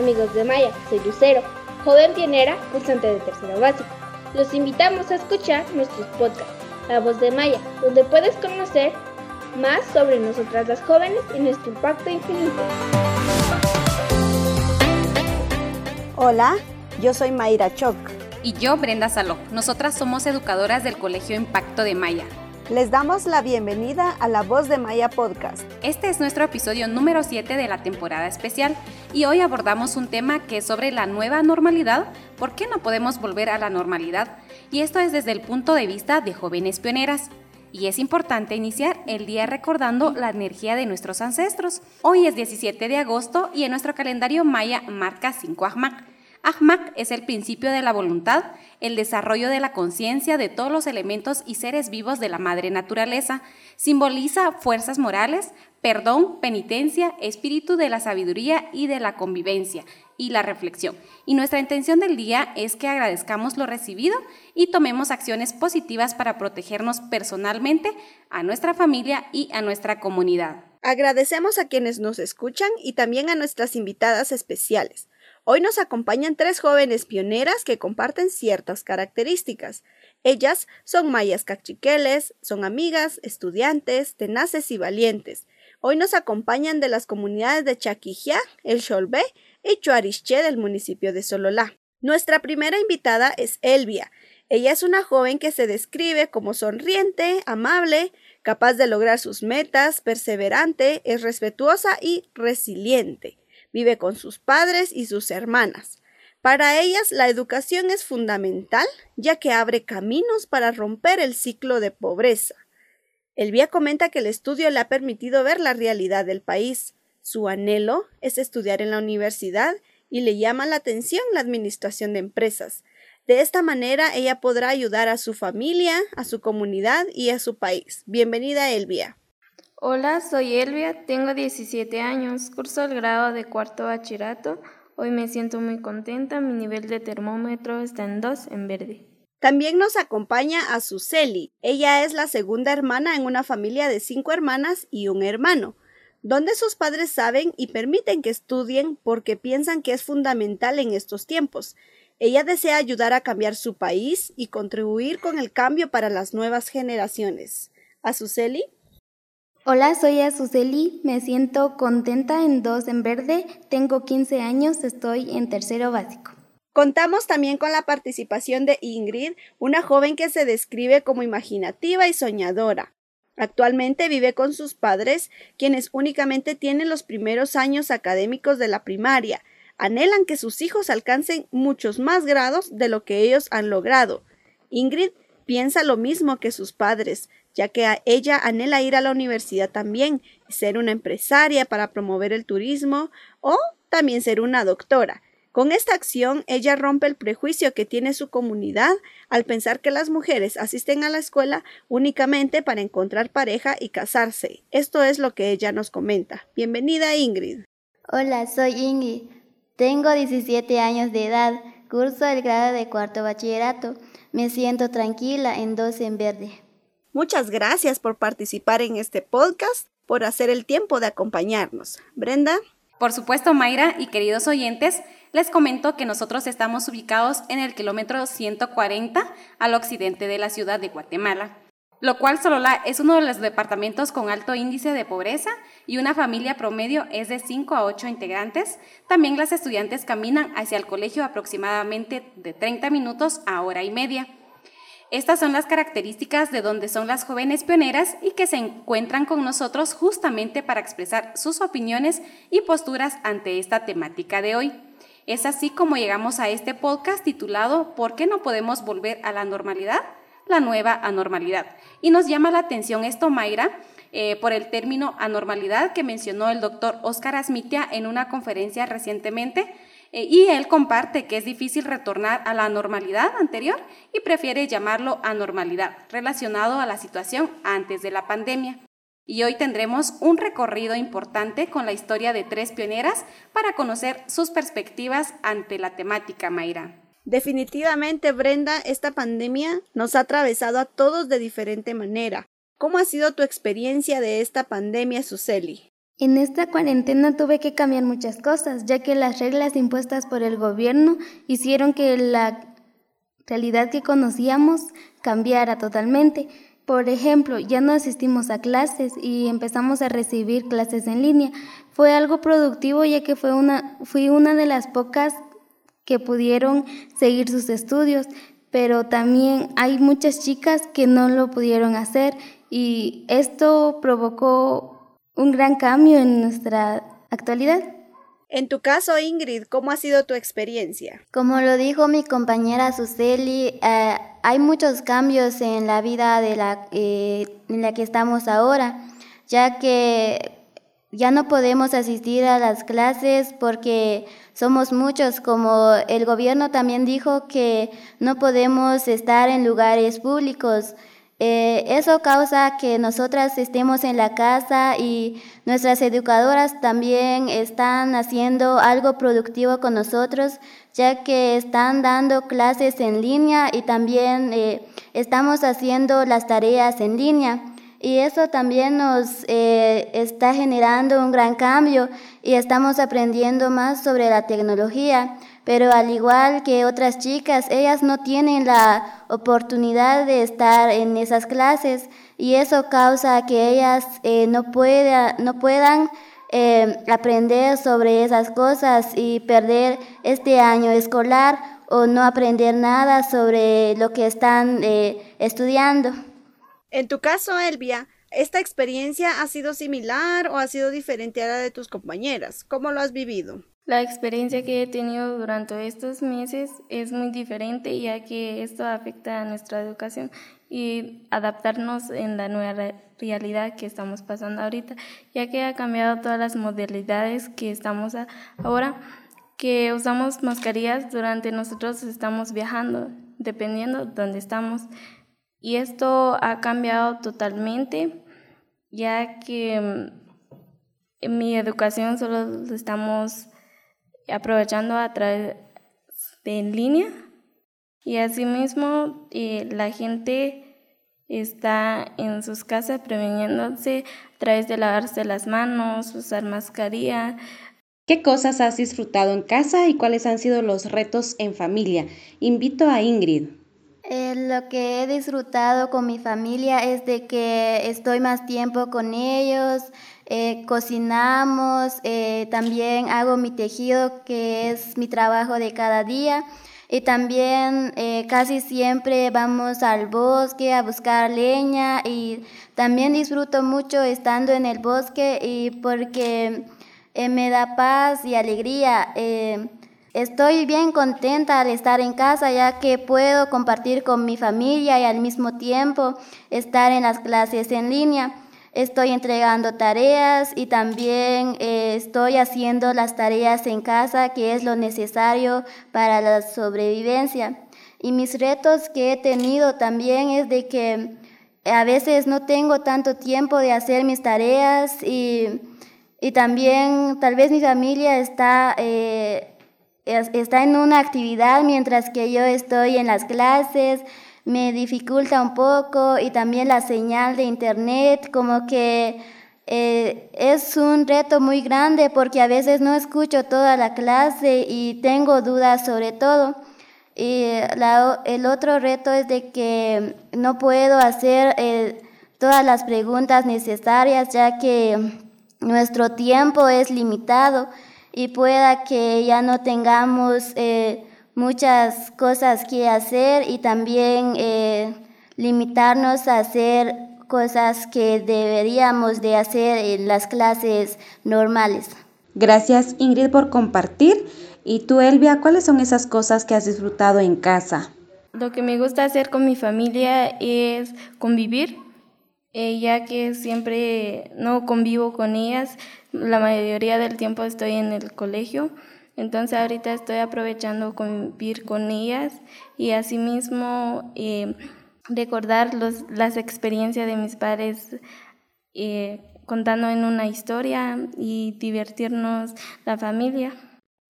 amigos de Maya, soy Lucero, joven pionera, cursante de tercero básico. Los invitamos a escuchar nuestros podcasts, La Voz de Maya, donde puedes conocer más sobre nosotras las jóvenes y nuestro impacto infinito. Hola, yo soy Mayra Choc. Y yo, Brenda Saló. Nosotras somos educadoras del Colegio Impacto de Maya. Les damos la bienvenida a La Voz de Maya Podcast. Este es nuestro episodio número 7 de la temporada especial y hoy abordamos un tema que es sobre la nueva normalidad, ¿por qué no podemos volver a la normalidad? Y esto es desde el punto de vista de jóvenes pioneras. Y es importante iniciar el día recordando la energía de nuestros ancestros. Hoy es 17 de agosto y en nuestro calendario maya marca 5 Ahmak Ahmak es el principio de la voluntad, el desarrollo de la conciencia de todos los elementos y seres vivos de la madre naturaleza. Simboliza fuerzas morales, perdón, penitencia, espíritu de la sabiduría y de la convivencia y la reflexión. Y nuestra intención del día es que agradezcamos lo recibido y tomemos acciones positivas para protegernos personalmente, a nuestra familia y a nuestra comunidad. Agradecemos a quienes nos escuchan y también a nuestras invitadas especiales. Hoy nos acompañan tres jóvenes pioneras que comparten ciertas características. Ellas son mayas cachiqueles, son amigas, estudiantes, tenaces y valientes. Hoy nos acompañan de las comunidades de Chaquijá, El Cholbé y Chuariché del municipio de Sololá. Nuestra primera invitada es Elvia. Ella es una joven que se describe como sonriente, amable, capaz de lograr sus metas, perseverante, es respetuosa y resiliente vive con sus padres y sus hermanas. Para ellas la educación es fundamental, ya que abre caminos para romper el ciclo de pobreza. Elvia comenta que el estudio le ha permitido ver la realidad del país. Su anhelo es estudiar en la universidad y le llama la atención la administración de empresas. De esta manera ella podrá ayudar a su familia, a su comunidad y a su país. Bienvenida, Elvia. Hola, soy Elvia, tengo 17 años, curso el grado de cuarto bachillerato. Hoy me siento muy contenta, mi nivel de termómetro está en 2 en verde. También nos acompaña a Suseli. Ella es la segunda hermana en una familia de cinco hermanas y un hermano, donde sus padres saben y permiten que estudien porque piensan que es fundamental en estos tiempos. Ella desea ayudar a cambiar su país y contribuir con el cambio para las nuevas generaciones. ¿A Suseli? Hola, soy Azuceli, me siento contenta en dos en verde, tengo 15 años, estoy en tercero básico. Contamos también con la participación de Ingrid, una joven que se describe como imaginativa y soñadora. Actualmente vive con sus padres, quienes únicamente tienen los primeros años académicos de la primaria. Anhelan que sus hijos alcancen muchos más grados de lo que ellos han logrado. Ingrid piensa lo mismo que sus padres, ya que ella anhela ir a la universidad también, ser una empresaria para promover el turismo o también ser una doctora. Con esta acción, ella rompe el prejuicio que tiene su comunidad al pensar que las mujeres asisten a la escuela únicamente para encontrar pareja y casarse. Esto es lo que ella nos comenta. Bienvenida, Ingrid. Hola, soy Ingrid. Tengo 17 años de edad. Curso el grado de cuarto bachillerato. Me siento tranquila en dos en verde. Muchas gracias por participar en este podcast, por hacer el tiempo de acompañarnos. Brenda. Por supuesto, Mayra y queridos oyentes, les comento que nosotros estamos ubicados en el kilómetro 140 al occidente de la ciudad de Guatemala, lo cual Solola es uno de los departamentos con alto índice de pobreza y una familia promedio es de 5 a 8 integrantes. También las estudiantes caminan hacia el colegio aproximadamente de 30 minutos a hora y media. Estas son las características de donde son las jóvenes pioneras y que se encuentran con nosotros justamente para expresar sus opiniones y posturas ante esta temática de hoy. Es así como llegamos a este podcast titulado ¿Por qué no podemos volver a la normalidad? La nueva anormalidad. Y nos llama la atención esto, Mayra, eh, por el término anormalidad que mencionó el doctor Oscar Asmitia en una conferencia recientemente eh, y él comparte que es difícil retornar a la normalidad anterior y prefiere llamarlo anormalidad, relacionado a la situación antes de la pandemia. Y hoy tendremos un recorrido importante con la historia de tres pioneras para conocer sus perspectivas ante la temática Mayra. Definitivamente, Brenda, esta pandemia nos ha atravesado a todos de diferente manera. ¿Cómo ha sido tu experiencia de esta pandemia, Suseli? En esta cuarentena tuve que cambiar muchas cosas, ya que las reglas impuestas por el gobierno hicieron que la realidad que conocíamos cambiara totalmente. Por ejemplo, ya no asistimos a clases y empezamos a recibir clases en línea. Fue algo productivo ya que fui una de las pocas que pudieron seguir sus estudios, pero también hay muchas chicas que no lo pudieron hacer y esto provocó un gran cambio en nuestra actualidad. En tu caso, Ingrid, ¿cómo ha sido tu experiencia? Como lo dijo mi compañera Suseli, eh, hay muchos cambios en la vida de la, eh, en la que estamos ahora, ya que ya no podemos asistir a las clases porque somos muchos, como el gobierno también dijo que no podemos estar en lugares públicos. Eh, eso causa que nosotras estemos en la casa y nuestras educadoras también están haciendo algo productivo con nosotros, ya que están dando clases en línea y también eh, estamos haciendo las tareas en línea. Y eso también nos eh, está generando un gran cambio y estamos aprendiendo más sobre la tecnología pero al igual que otras chicas, ellas no tienen la oportunidad de estar en esas clases y eso causa que ellas eh, no, no puedan eh, aprender sobre esas cosas y perder este año escolar o no aprender nada sobre lo que están eh, estudiando. En tu caso, Elvia, ¿esta experiencia ha sido similar o ha sido diferente a la de tus compañeras? ¿Cómo lo has vivido? La experiencia que he tenido durante estos meses es muy diferente ya que esto afecta a nuestra educación y adaptarnos en la nueva realidad que estamos pasando ahorita, ya que ha cambiado todas las modalidades que estamos ahora, que usamos mascarillas durante nosotros estamos viajando, dependiendo de dónde estamos. Y esto ha cambiado totalmente, ya que mm, en mi educación solo estamos aprovechando a través de en línea y asimismo eh, la gente está en sus casas preveniéndose a través de lavarse las manos, usar mascarilla. ¿Qué cosas has disfrutado en casa y cuáles han sido los retos en familia? Invito a Ingrid. Eh, lo que he disfrutado con mi familia es de que estoy más tiempo con ellos, eh, cocinamos, eh, también hago mi tejido, que es mi trabajo de cada día. Y también eh, casi siempre vamos al bosque a buscar leña y también disfruto mucho estando en el bosque y porque me da paz y alegría. estoy bien contenta al estar en casa ya que puedo compartir con mi familia y al mismo tiempo estar en las clases en línea. Estoy entregando tareas y también eh, estoy haciendo las tareas en casa, que es lo necesario para la sobrevivencia. Y mis retos que he tenido también es de que a veces no tengo tanto tiempo de hacer mis tareas y, y también tal vez mi familia está, eh, está en una actividad mientras que yo estoy en las clases me dificulta un poco y también la señal de internet, como que eh, es un reto muy grande porque a veces no escucho toda la clase y tengo dudas sobre todo. Y el otro reto es de que no puedo hacer eh, todas las preguntas necesarias ya que nuestro tiempo es limitado y pueda que ya no tengamos... Eh, muchas cosas que hacer y también eh, limitarnos a hacer cosas que deberíamos de hacer en las clases normales. Gracias Ingrid por compartir. Y tú Elvia, ¿cuáles son esas cosas que has disfrutado en casa? Lo que me gusta hacer con mi familia es convivir, eh, ya que siempre no convivo con ellas, la mayoría del tiempo estoy en el colegio. Entonces ahorita estoy aprovechando convivir con ellas y asimismo eh, recordar los, las experiencias de mis padres eh, contando en una historia y divertirnos la familia.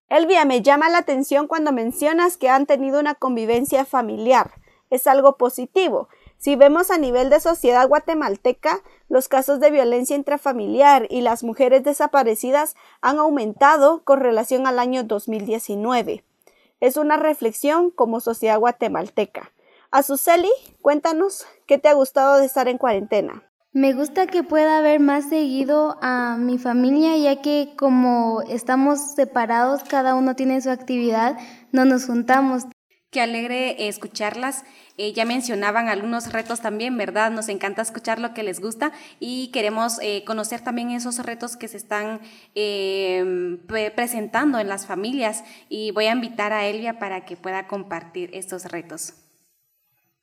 Elvia, me llama la atención cuando mencionas que han tenido una convivencia familiar. Es algo positivo. Si vemos a nivel de sociedad guatemalteca, los casos de violencia intrafamiliar y las mujeres desaparecidas han aumentado con relación al año 2019. Es una reflexión como sociedad guatemalteca. Azuceli, cuéntanos qué te ha gustado de estar en cuarentena. Me gusta que pueda ver más seguido a mi familia, ya que como estamos separados, cada uno tiene su actividad, no nos juntamos. Qué alegre escucharlas. Eh, ya mencionaban algunos retos también, ¿verdad? Nos encanta escuchar lo que les gusta y queremos eh, conocer también esos retos que se están eh, presentando en las familias. Y voy a invitar a Elvia para que pueda compartir estos retos.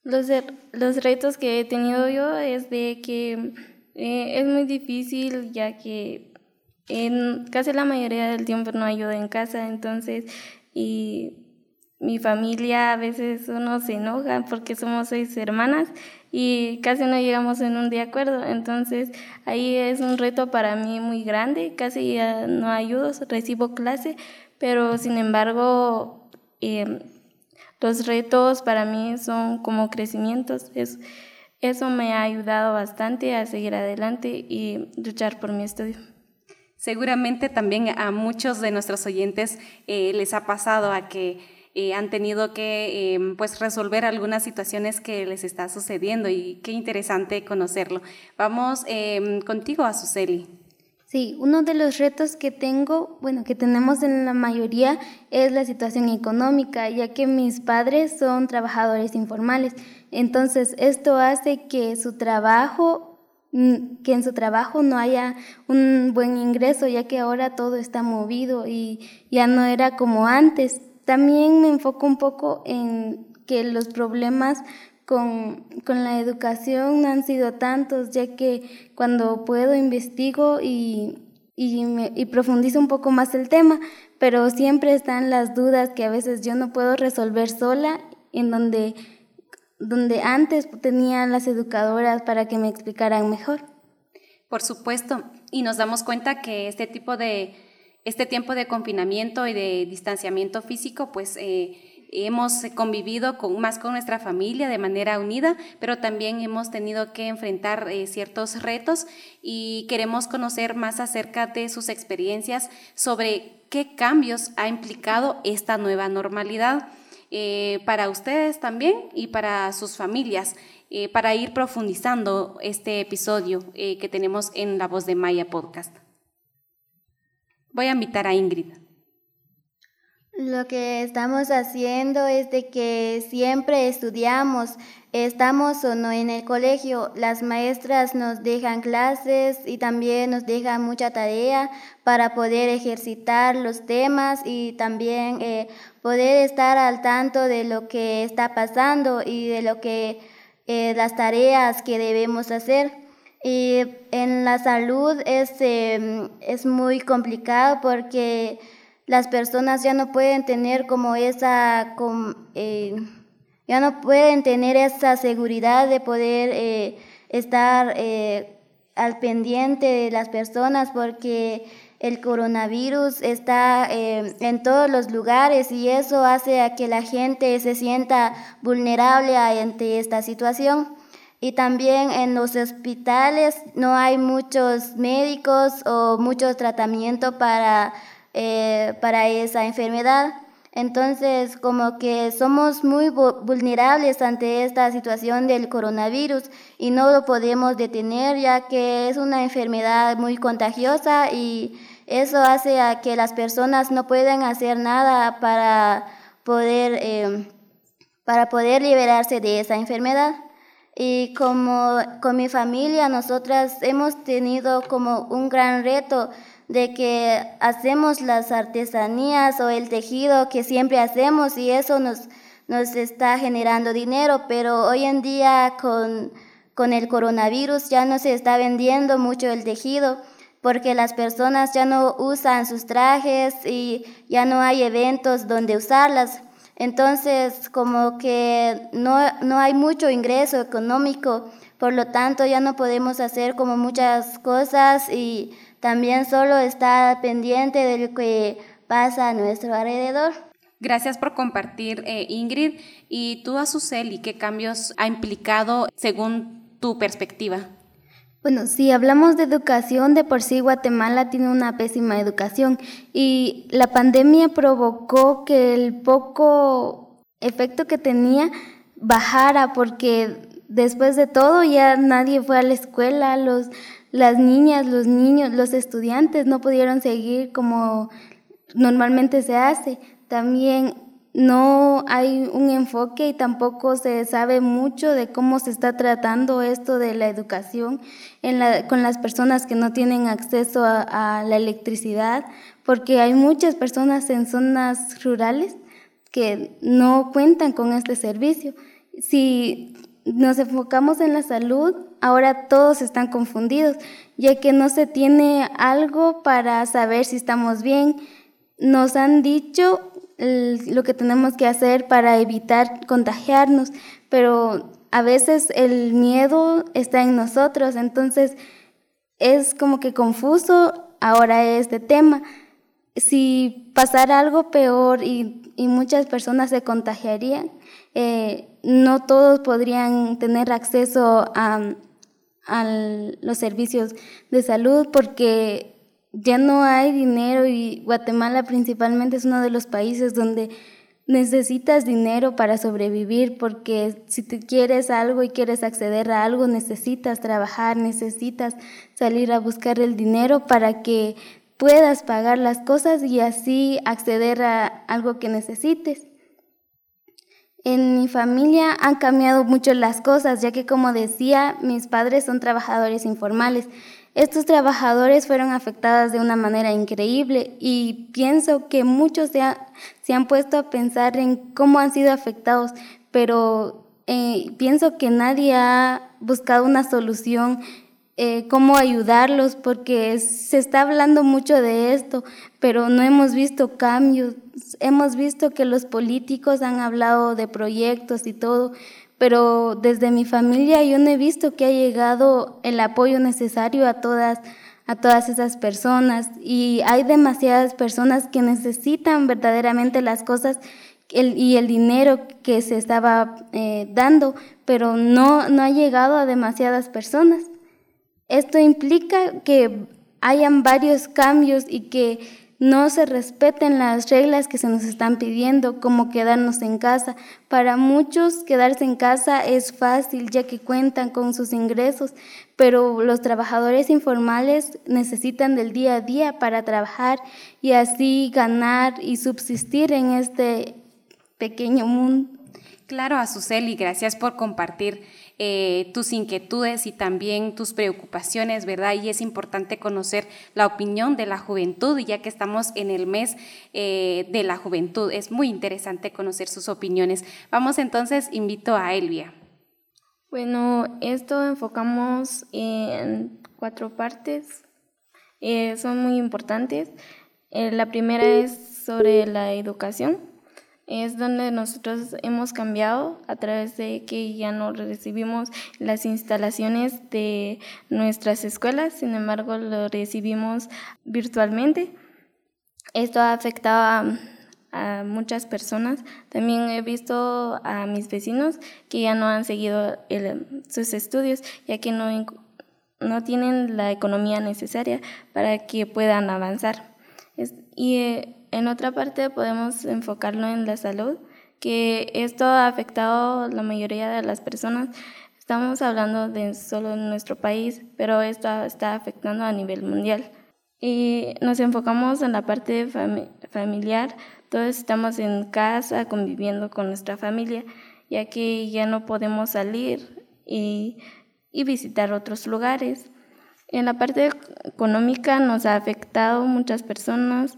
Los, los retos que he tenido yo es de que eh, es muy difícil ya que en casi la mayoría del tiempo no ayuda en casa, entonces, y mi familia a veces uno se enoja porque somos seis hermanas y casi no llegamos en un de acuerdo, entonces ahí es un reto para mí muy grande, casi no ayudo, recibo clase, pero sin embargo... Eh, los retos para mí son como crecimientos. Es, eso me ha ayudado bastante a seguir adelante y luchar por mi estudio. Seguramente también a muchos de nuestros oyentes eh, les ha pasado a que eh, han tenido que em, pues resolver algunas situaciones que les está sucediendo y qué interesante conocerlo. Vamos eh, contigo, Azuceli. Sí, uno de los retos que tengo, bueno, que tenemos en la mayoría es la situación económica, ya que mis padres son trabajadores informales. Entonces, esto hace que su trabajo mm, que en su trabajo no haya un buen ingreso, ya que ahora todo está movido y ya no era como antes. También me enfoco un poco en que los problemas con, con, la educación no han sido tantos, ya que cuando puedo investigo y, y, profundizo un poco más el tema, pero siempre están las dudas que a veces yo no puedo resolver sola, en donde, donde antes tenía las educadoras para que me explicaran mejor. Por supuesto, y nos damos cuenta que este tipo de, este tiempo de confinamiento y de distanciamiento físico, pues... Eh, hemos convivido con, más con nuestra familia de manera unida, pero también hemos tenido que enfrentar eh, ciertos retos y queremos conocer más acerca de sus experiencias sobre qué cambios ha implicado esta nueva normalidad. Eh, para ustedes también y para sus familias, para ir profundizando este episodio que tenemos en La Voz de Maya Podcast. Voy a invitar a Ingrid. Lo que estamos haciendo es de que siempre estudiamos, estamos o no en el colegio, las maestras nos dejan clases y también nos dejan mucha tarea para poder ejercitar los temas y también eh, poder estar al tanto de lo que está pasando y de lo que eh, las tareas que debemos hacer. Y en la salud es, em, es muy complicado porque las personas ya no pueden tener como esa, eh, ya no pueden tener esa seguridad de poder eh, estar eh, al pendiente de las personas porque el coronavirus está en todos los lugares y eso hace a que la gente se sienta vulnerable ante esta situación. Y también en los hospitales no hay muchos médicos o mucho tratamiento para eh, para esa enfermedad. Entonces, como que somos muy vulnerables ante esta situación del coronavirus y no lo podemos detener ya que es una enfermedad muy contagiosa y eso hace a que las personas no puedan hacer nada para poder, em, para poder liberarse de esa enfermedad. Y como con mi familia, nosotras hemos tenido como un gran reto de que hacemos las artesanías o el tejido que siempre hacemos y eso nos, nos está generando dinero, pero hoy en día con, con el coronavirus ya no se está vendiendo mucho el tejido porque las personas ya no usan sus trajes y ya no hay eventos donde usarlas. Entonces, como que no, no hay mucho ingreso económico, por lo tanto ya no podemos hacer como muchas cosas y también solo está pendiente de lo que pasa a nuestro alrededor. Gracias por compartir, eh, Ingrid. ¿Y tú, Azuceli, qué cambios ha implicado según tu perspectiva? Bueno, si hablamos de educación, de por sí Guatemala tiene una pésima educación y la pandemia provocó que el poco efecto que tenía bajara porque después de todo ya nadie fue a la escuela, los, las niñas, los niños, los estudiantes no pudieron seguir como normalmente se hace. También no hay un enfoque y tampoco se sabe mucho de cómo se está tratando esto de la educación con las personas que no tienen acceso a, la electricidad, porque hay muchas personas en zonas rurales que no cuentan con este servicio. Si nos enfocamos en la salud, ahora todos están confundidos, ya que no se tiene algo para saber si estamos bien. Nos han dicho lo que tenemos que hacer para evitar contagiarnos, pero a veces el miedo está en nosotros, entonces es como que confuso ahora este tema. Si pasara algo peor y, muchas personas se contagiarían, eh, no todos podrían tener acceso a, a los servicios de salud porque ya no hay dinero y Guatemala principalmente es uno de los países donde necesitas dinero para sobrevivir porque si tú quieres algo y quieres acceder a algo necesitas trabajar, necesitas salir a buscar el dinero para que puedas pagar las cosas y así acceder a algo que necesites. En mi familia han cambiado mucho las cosas, ya que como decía, mis padres son trabajadores informales estos trabajadores fueron afectados de una manera increíble y pienso que muchos se, han puesto a pensar en cómo han sido afectados, pero eh, pienso que nadie ha buscado una solución, eh, cómo ayudarlos, porque se está hablando mucho de esto, pero no hemos visto cambios. Hemos visto que los políticos han hablado de proyectos y todo, pero desde mi familia yo no he visto que ha llegado el apoyo necesario a todas a todas esas personas y hay demasiadas personas que necesitan verdaderamente las cosas y el dinero que se estaba eh, dando, pero no, no ha llegado a demasiadas personas. Esto implica que hayan varios cambios y que no se respeten las reglas que se nos están pidiendo, como quedarnos en casa. Para muchos quedarse en casa es fácil ya que cuentan con sus ingresos, pero los trabajadores informales necesitan del día a día para trabajar y así ganar y subsistir en este pequeño mundo. Claro, Azuceli, gracias por compartir eh, tus inquietudes y también tus preocupaciones, ¿verdad? Y es importante conocer la opinión de la juventud, ya que estamos en el mes eh, de la juventud. Es muy interesante conocer sus opiniones. Vamos entonces, invito a Elvia. Bueno, esto enfocamos en cuatro partes. Eh, son muy importantes. la primera es sobre la educación es donde nosotros hemos cambiado a través de que ya no recibimos las instalaciones de nuestras escuelas, sin embargo lo recibimos virtualmente. Esto ha afectado a, muchas personas. También he visto a mis vecinos que ya no han seguido sus estudios, ya que no, no tienen la economía necesaria para que puedan avanzar. y eh, en otra parte podemos enfocarlo en la salud, que esto ha afectado a la mayoría de las personas. Estamos hablando de solo nuestro país, pero esto está afectando a nivel mundial. Y nos enfocamos en la parte familiar. Todos estamos en casa conviviendo con nuestra familia, ya que ya no podemos salir y, y visitar otros lugares. En la parte económica nos ha afectado muchas personas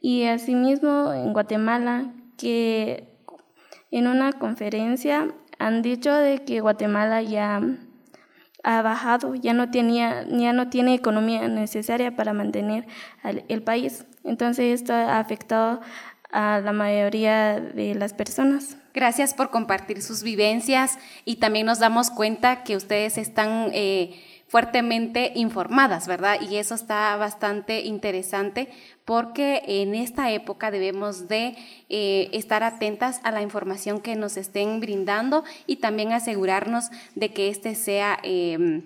y asimismo en Guatemala, que en una conferencia han dicho de que Guatemala ya ha bajado, ya no, tenía, ya no tiene economía necesaria para mantener el país. Entonces esto ha afectado a la mayoría de las personas. Gracias por compartir sus vivencias y también nos damos cuenta que ustedes están eh, fuertemente informadas, ¿verdad? Y eso está bastante interesante porque en esta época debemos de eh, estar atentas a la información que nos estén brindando y también asegurarnos de que éste sea em,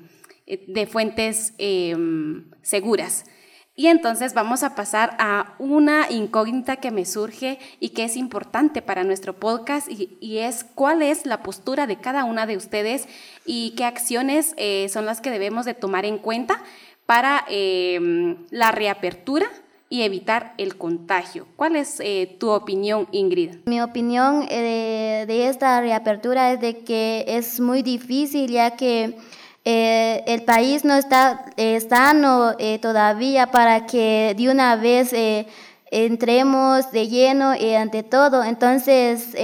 de fuentes em, seguras. Y entonces vamos a pasar a una incógnita que me surge y que es importante para nuestro podcast y, es cuál es la postura de cada una de ustedes y qué acciones eh, son las que debemos de tomar en cuenta para em, la reapertura y evitar el contagio. ¿Cuál es eh, tu opinión, Ingrid? Mi opinión eh, de esta reapertura es de que es muy difícil ya que eh, el país no está eh, sano eh, todavía para que de una vez entremos de lleno ante todo. Entonces,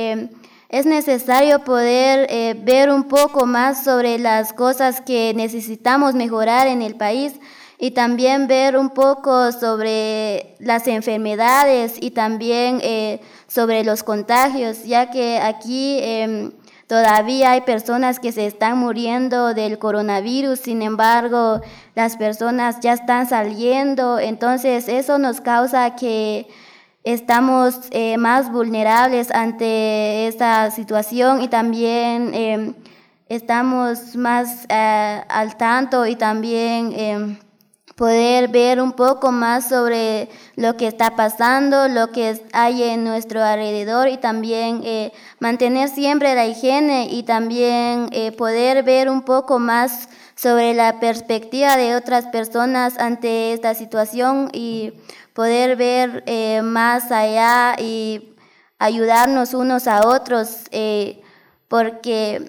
es necesario poder ver un poco más sobre las cosas que necesitamos mejorar en el país y también ver un poco sobre las enfermedades y también sobre los contagios, ya que aquí em, Todavía hay personas que se están muriendo del coronavirus, sin embargo, las personas ya están saliendo, entonces eso nos causa que estamos eh, más vulnerables ante esta situación y también em, estamos más eh, al tanto y también poder ver un poco más sobre lo que está pasando, lo que hay en nuestro alrededor y también eh, mantener siempre la higiene y también eh, poder ver un poco más sobre la perspectiva de otras personas ante esta situación y poder ver eh, más allá y ayudarnos unos a otros, porque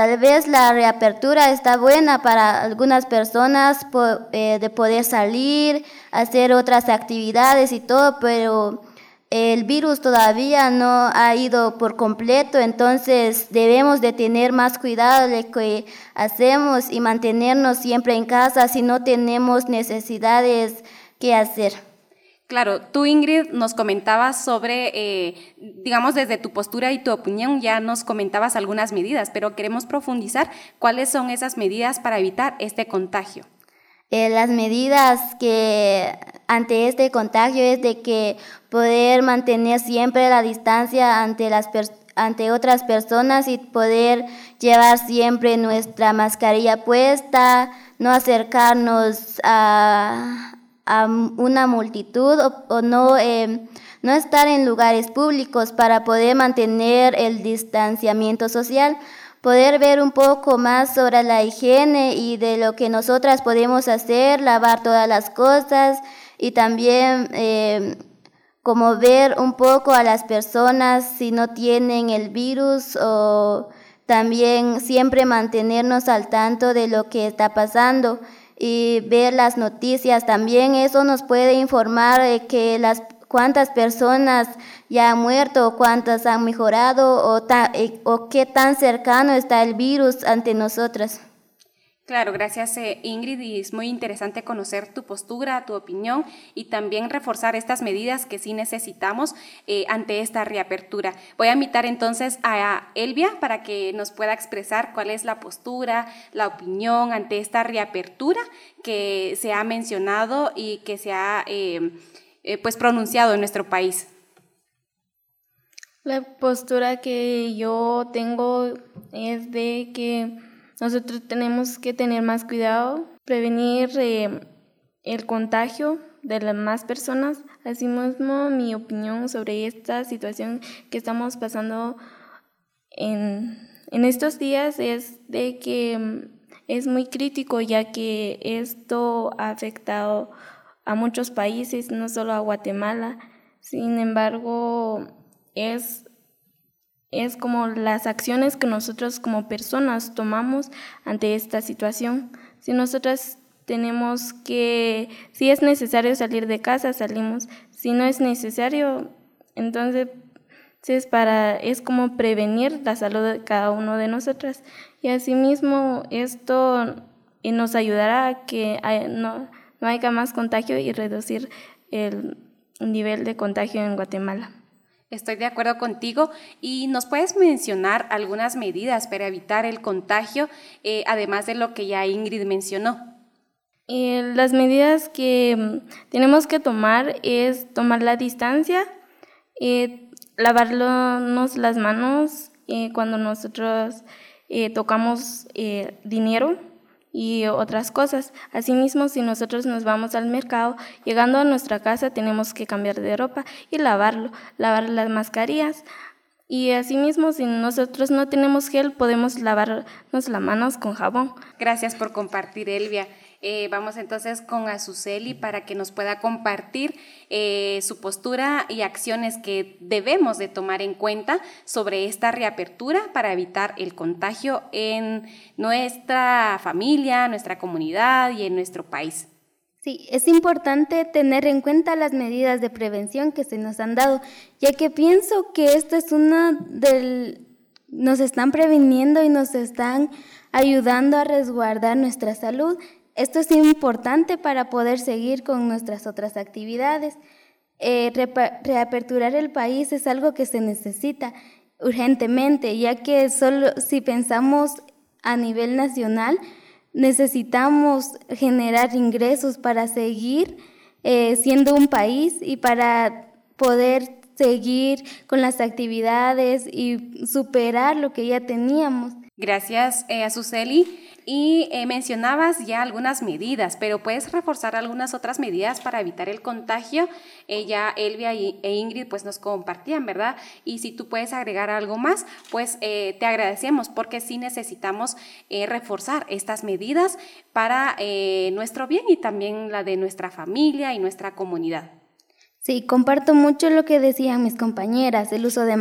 Tal vez la reapertura está buena para algunas personas eh, de poder salir, hacer otras actividades y todo, pero el virus todavía no ha ido por completo, entonces debemos de tener más cuidado de lo que hacemos y mantenernos siempre en casa si no tenemos necesidades que hacer. Claro, tú Ingrid nos comentabas sobre, eh, digamos, desde tu postura y tu opinión, ya nos comentabas algunas medidas, pero queremos profundizar cuáles son esas medidas para evitar este contagio. Eh, las medidas que ante este contagio es de que poder mantener siempre la distancia ante las ante otras personas y poder llevar siempre nuestra mascarilla puesta, no acercarnos a, a una multitud o, no, eh, no estar en lugares públicos para poder mantener el distanciamiento social, poder ver un poco más sobre la higiene y de lo que nosotras podemos hacer, lavar todas las cosas y también eh, como ver un poco a las personas si no tienen el virus o también siempre mantenernos al tanto de lo que está pasando y ver las noticias. También eso nos puede informar de que las cuántas personas ya han muerto, cuántas han mejorado o, eh, o qué tan cercano está el virus ante nosotras. Claro, gracias eh, Ingrid y es muy interesante conocer tu postura, tu opinión y también reforzar estas medidas que sí necesitamos eh, ante esta reapertura. Voy a invitar entonces a Elvia para que nos pueda expresar cuál es la postura, la opinión ante esta reapertura que se ha mencionado y que se ha eh, pues pronunciado en nuestro país. La postura que yo tengo es de que nosotros tenemos que tener más cuidado, prevenir eh, el contagio de las más personas. Asimismo, mi opinión sobre esta situación que estamos pasando en, en estos días es de que mm, es muy crítico ya que esto ha afectado a muchos países, no solo a Guatemala. Sin embargo, es es como las acciones que nosotros como personas tomamos ante esta situación. Si nosotras tenemos que, si es necesario salir de casa, salimos. Si no es necesario, entonces es para es como prevenir la salud de cada uno de nosotras y asimismo esto nos ayudará a que no, no haya más contagio y reducir el nivel de contagio en Guatemala. Estoy de acuerdo contigo y nos puedes mencionar algunas medidas para evitar el contagio, eh, además de lo que ya Ingrid mencionó. Eh, las medidas que mm, tenemos que tomar es tomar la distancia, eh, lavarnos las manos cuando nosotros tocamos dinero y otras cosas. Asimismo, si nosotros nos vamos al mercado, llegando a nuestra casa tenemos que cambiar de ropa y lavarlo, lavar las mascarillas. Y asimismo, si nosotros no tenemos gel, podemos lavarnos las manos con jabón. Gracias por compartir, Elvia. Eh, vamos entonces con Azuceli para que nos pueda compartir eh, su postura y acciones que debemos de tomar en cuenta sobre esta reapertura para evitar el contagio en nuestra familia, nuestra comunidad y en nuestro país. Sí, es importante tener en cuenta las medidas de prevención que se nos han dado, ya que pienso que esto es una del... nos están previniendo y nos están ayudando a resguardar nuestra salud esto es importante para poder seguir con nuestras otras actividades. Eh, reaperturar el país es algo que se necesita urgentemente, ya que solo si pensamos a nivel nacional, necesitamos generar ingresos para seguir eh, siendo un país y para poder seguir con las actividades y superar lo que ya teníamos. Gracias, eh, Azuceli. Y eh, mencionabas ya algunas medidas, pero puedes reforzar algunas otras medidas para evitar el contagio. Ella, Elvia e Ingrid pues nos compartían, ¿verdad? Y si tú puedes agregar algo más, pues eh, te agradecemos porque sí necesitamos eh, reforzar estas medidas para nuestro bien y también la de nuestra familia y nuestra comunidad. Sí, comparto mucho lo que decían mis compañeras, el uso de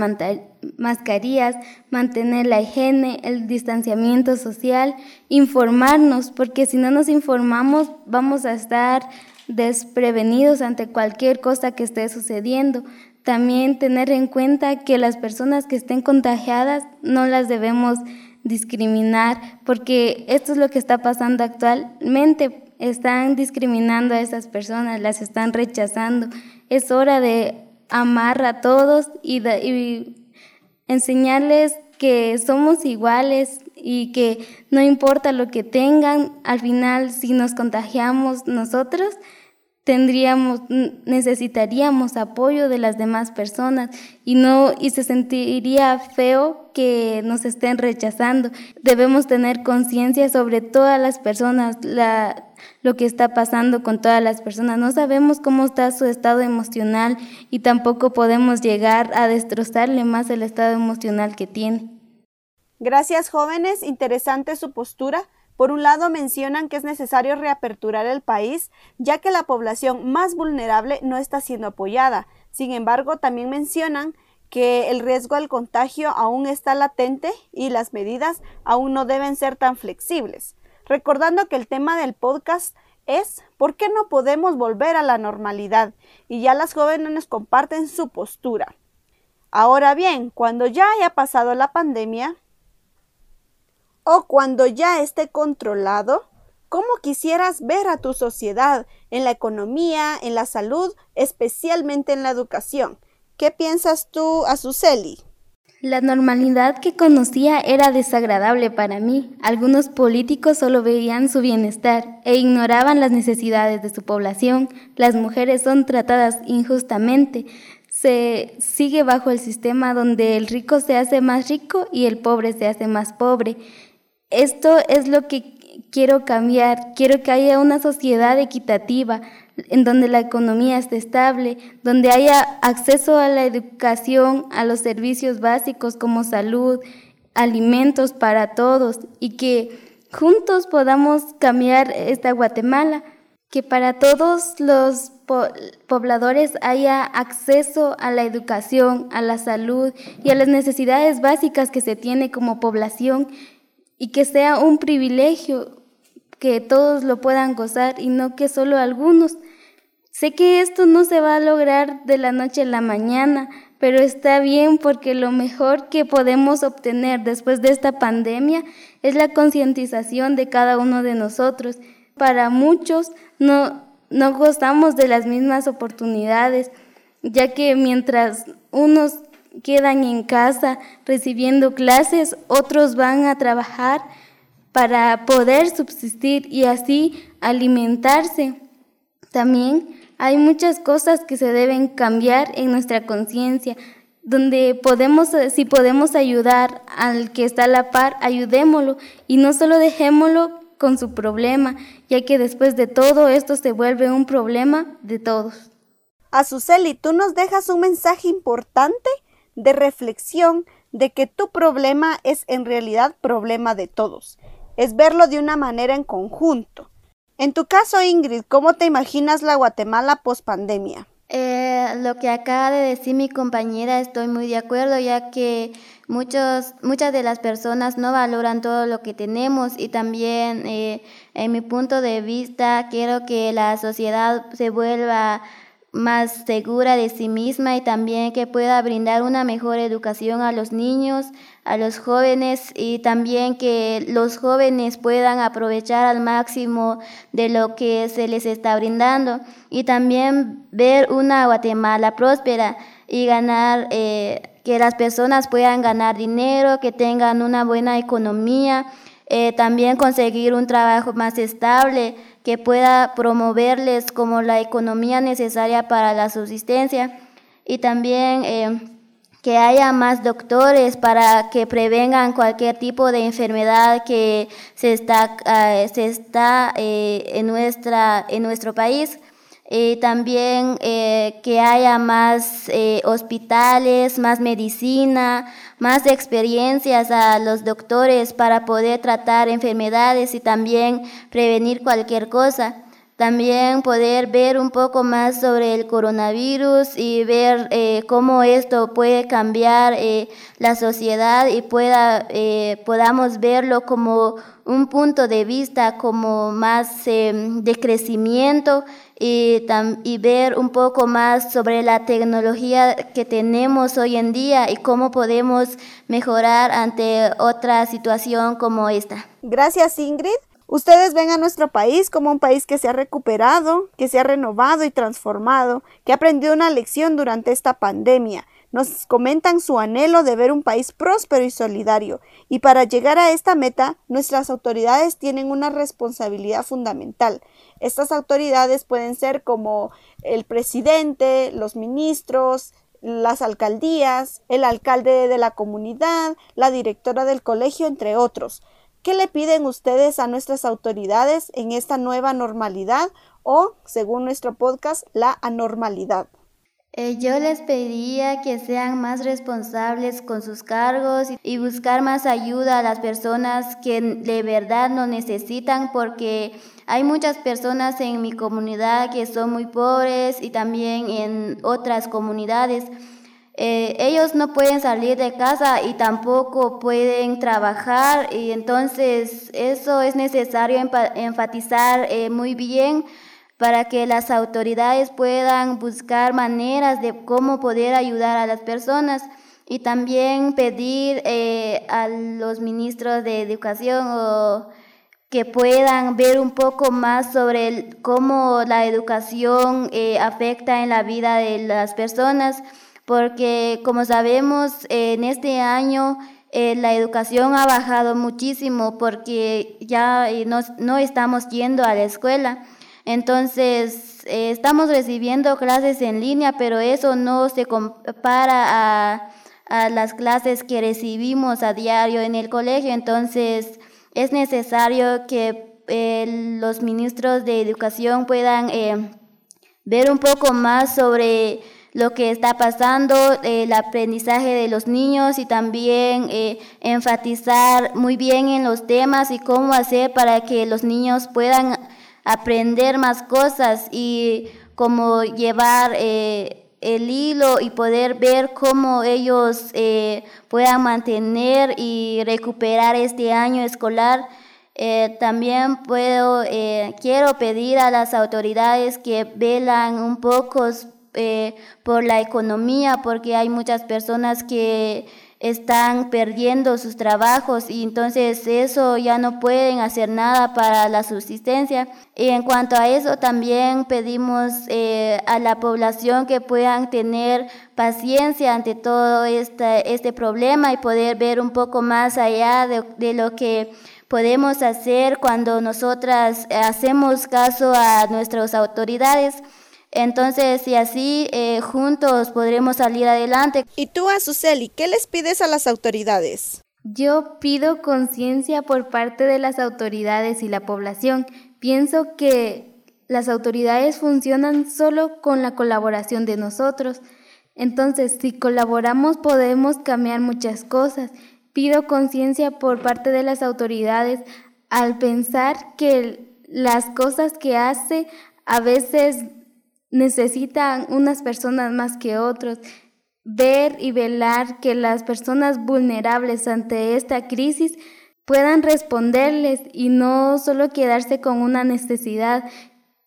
mascarillas, mantener la higiene, el distanciamiento social, informarnos, porque si no nos informamos vamos a estar desprevenidos ante cualquier cosa que esté sucediendo. También tener en cuenta que las personas que estén contagiadas no las debemos discriminar, porque esto es lo que está pasando actualmente. Están discriminando a esas personas, las están rechazando. Es hora de amar a todos y, enseñarles que somos iguales y que no importa lo que tengan, al final si nos contagiamos nosotros, tendríamos necesitaríamos apoyo de las demás personas y no y se sentiría feo que nos estén rechazando. Debemos tener conciencia sobre todas las personas, la lo que está pasando con todas las personas. No sabemos cómo está su estado emocional y tampoco podemos llegar a destrozarle más el estado emocional que tiene. Gracias jóvenes, interesante su postura. Por un lado mencionan que es necesario reaperturar el país, ya que la población más vulnerable no está siendo apoyada. Sin embargo, también mencionan que el riesgo al contagio aún está latente y las medidas aún no deben ser tan flexibles recordando que el tema del podcast es ¿por qué no podemos volver a la normalidad? Y ya las jóvenes nos comparten su postura. Ahora bien, cuando ya haya pasado la pandemia o cuando ya esté controlado, ¿cómo quisieras ver a tu sociedad en la economía, en la salud, especialmente en la educación? ¿Qué piensas tú, Azuceli? La normalidad que conocía era desagradable para mí. Algunos políticos solo veían su bienestar e ignoraban las necesidades de su población. Las mujeres son tratadas injustamente. Se sigue bajo el sistema donde el rico se hace más rico y el pobre se hace más pobre. Esto es lo que quiero cambiar. Quiero que haya una sociedad equitativa en donde la economía esté estable, donde haya acceso a la educación, a los servicios básicos como salud, alimentos para todos y que juntos podamos cambiar esta Guatemala, que para todos los pobladores haya acceso a la educación, a la salud y a las necesidades básicas que se tiene como población y que sea un privilegio que todos lo puedan gozar y no que solo algunos. Sé que esto no se va a lograr de la noche a la mañana, pero está bien porque lo mejor que podemos obtener después de esta pandemia es la concientización de cada uno de nosotros. Para muchos no, no gozamos de las mismas oportunidades ya que mientras unos quedan en casa recibiendo clases, otros van a trabajar para poder subsistir y así alimentarse. También hay muchas cosas que se deben cambiar en nuestra conciencia, donde podemos, si podemos ayudar al que está a la par, ayudémoslo y no solo dejémoslo con su problema, ya que después de todo esto se vuelve un problema de todos. Azuceli, tú nos dejas un mensaje importante de reflexión de que tu problema es en realidad problema de todos. Es verlo de una manera en conjunto. En tu caso, Ingrid, ¿cómo te imaginas la Guatemala post pandemia? Eh, lo que acaba de decir mi compañera estoy muy de acuerdo, ya que muchos, muchas de las personas no valoran todo lo que tenemos y también eh, en mi punto de vista quiero que la sociedad se vuelva más segura de sí misma y también que pueda brindar una mejor educación a los niños, a los jóvenes y también que los jóvenes puedan aprovechar al máximo de lo que se les está brindando. Y también ver una Guatemala próspera y ganar, eh, que las personas puedan ganar dinero, que tengan una buena economía, eh, también conseguir un trabajo más estable que pueda promoverles como la economía necesaria para la subsistencia y también eh, que haya más doctores para que prevengan cualquier tipo de enfermedad que se está, eh, se está en, nuestra, en nuestro país. Y también que haya más hospitales, más medicina, más experiencias a los doctores para poder tratar enfermedades y también prevenir cualquier cosa. También poder ver un poco más sobre el coronavirus y ver eh, cómo esto puede cambiar eh, la sociedad y pueda, eh, podamos verlo como un punto de vista como más de crecimiento y, y, ver un poco más sobre la tecnología que tenemos hoy en día y cómo podemos mejorar ante otra situación como esta. Gracias Ingrid. Ustedes ven a nuestro país como un país que se ha recuperado, que se ha renovado y transformado, que ha aprendido una lección durante esta pandemia. Nos comentan su anhelo de ver un país próspero y solidario. Y para llegar a esta meta, nuestras autoridades tienen una responsabilidad fundamental. Estas autoridades pueden ser como el presidente, los ministros, las alcaldías, el alcalde de la comunidad, la directora del colegio, entre otros. ¿Qué le piden ustedes a nuestras autoridades en esta nueva normalidad o, según nuestro podcast, la anormalidad? Eh, yo les pediría que sean más responsables con sus cargos y buscar más ayuda a las personas que de verdad lo necesitan porque hay muchas personas en mi comunidad que son muy pobres y también en otras comunidades. Eh, ellos no pueden salir de casa y tampoco pueden trabajar y entonces eso es necesario enfatizar eh, muy bien para que las autoridades puedan buscar maneras de cómo poder ayudar a las personas y también pedir eh, a los ministros de educación que puedan ver un poco más sobre cómo la educación afecta en la vida de las personas, porque como sabemos, en este año eh, la educación ha bajado muchísimo porque ya no, no estamos yendo a la escuela. Entonces, eh, estamos recibiendo clases en línea, pero eso no se compara a, las clases que recibimos a diario en el colegio. Entonces, es necesario que eh, los ministros de educación puedan eh, ver un poco más sobre lo que está pasando, el aprendizaje de los niños y también enfatizar muy bien en los temas y cómo hacer para que los niños puedan aprender más cosas y cómo llevar eh, el hilo y poder ver cómo ellos eh, puedan mantener y recuperar este año escolar. Eh, también puedo, quiero pedir a las autoridades que velan un poco por la economía, porque hay muchas personas que están perdiendo sus trabajos y entonces eso ya no pueden hacer nada para la subsistencia. Y en cuanto a eso también pedimos eh, a la población que puedan tener paciencia ante todo este, este problema y poder ver un poco más allá de, de lo que podemos hacer cuando nosotras hacemos caso a nuestras autoridades. Entonces, y así eh, juntos podremos salir adelante. ¿Y tú, Azuceli, qué les pides a las autoridades? Yo pido conciencia por parte de las autoridades y la población. Pienso que las autoridades funcionan solo con la colaboración de nosotros. Entonces, si colaboramos podemos cambiar muchas cosas. Pido conciencia por parte de las autoridades al pensar que las cosas que hace a veces necesitan unas personas más que otros. Ver y velar que las personas vulnerables ante esta crisis puedan responderles y no solo quedarse con una necesidad,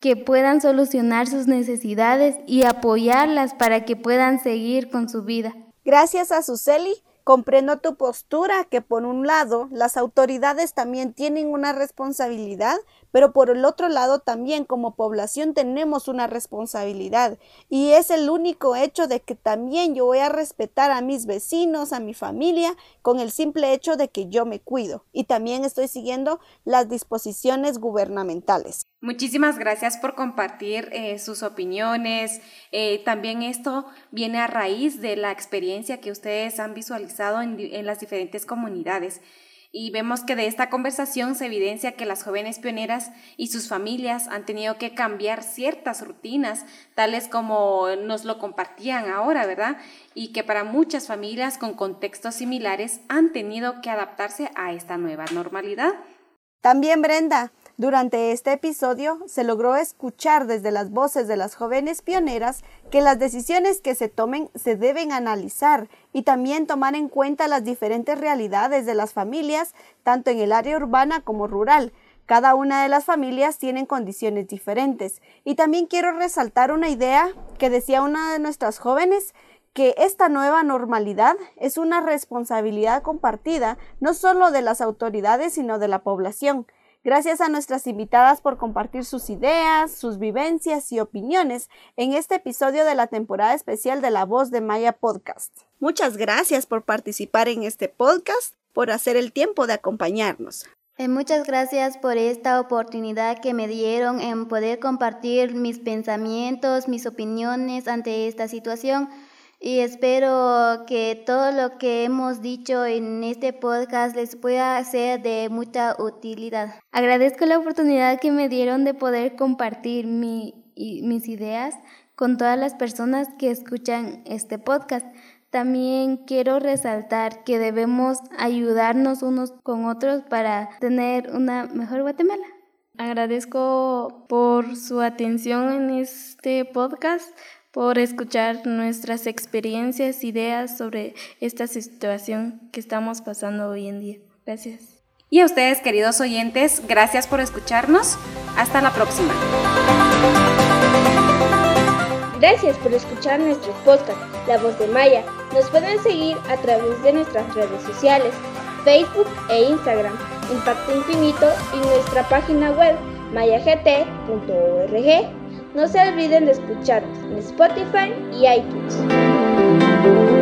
que puedan solucionar sus necesidades y apoyarlas para que puedan seguir con su vida. Gracias a Suseli Comprendo tu postura, que por un lado las autoridades también tienen una responsabilidad, pero por el otro lado también como población tenemos una responsabilidad. Y es el único hecho de que también yo voy a respetar a mis vecinos, a mi familia, con el simple hecho de que yo me cuido. Y también estoy siguiendo las disposiciones gubernamentales. Muchísimas gracias por compartir eh, sus opiniones. Eh, también esto viene a raíz de la experiencia que ustedes han visualizado en, en, las diferentes comunidades. Y vemos que de esta conversación se evidencia que las jóvenes pioneras y sus familias han tenido que cambiar ciertas rutinas, tales como nos lo compartían ahora, ¿verdad? Y que para muchas familias con contextos similares han tenido que adaptarse a esta nueva normalidad. También, Brenda, durante este episodio se logró escuchar desde las voces de las jóvenes pioneras que las decisiones que se tomen se deben analizar y también tomar en cuenta las diferentes realidades de las familias, tanto en el área urbana como rural. Cada una de las familias tienen condiciones diferentes. Y también quiero resaltar una idea que decía una de nuestras jóvenes, que esta nueva normalidad es una responsabilidad compartida no solo de las autoridades, sino de la población. Gracias a nuestras invitadas por compartir sus ideas, sus vivencias y opiniones en este episodio de la temporada especial de La Voz de Maya Podcast. Muchas gracias por participar en este podcast, por hacer el tiempo de acompañarnos. Eh, muchas gracias por esta oportunidad que me dieron en poder compartir mis pensamientos, mis opiniones ante esta situación y espero que todo lo que hemos dicho en este podcast les pueda ser de mucha utilidad. Agradezco la oportunidad que me dieron de poder compartir mi, mis ideas con todas las personas que escuchan este podcast. También quiero resaltar que debemos ayudarnos unos con otros para tener una mejor Guatemala. Agradezco por su atención en este podcast por escuchar nuestras experiencias, ideas sobre esta situación que estamos pasando hoy en día. Gracias. Y a ustedes, queridos oyentes, gracias por escucharnos. Hasta la próxima. Gracias por escuchar nuestro podcast, La Voz de Maya. Nos pueden seguir a través de nuestras redes sociales, Facebook e Instagram, Impacto Infinito y nuestra página web mayagt.org. No se olviden de escucharnos en Spotify y iTunes.